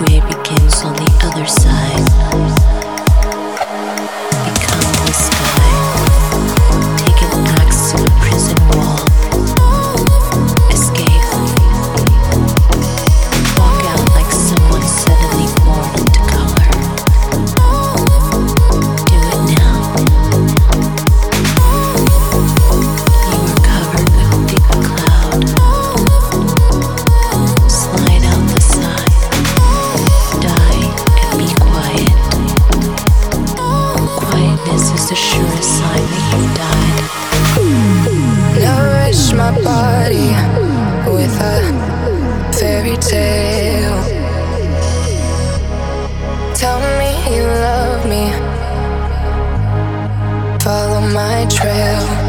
grave begins on the other side. you love me. Follow my trail.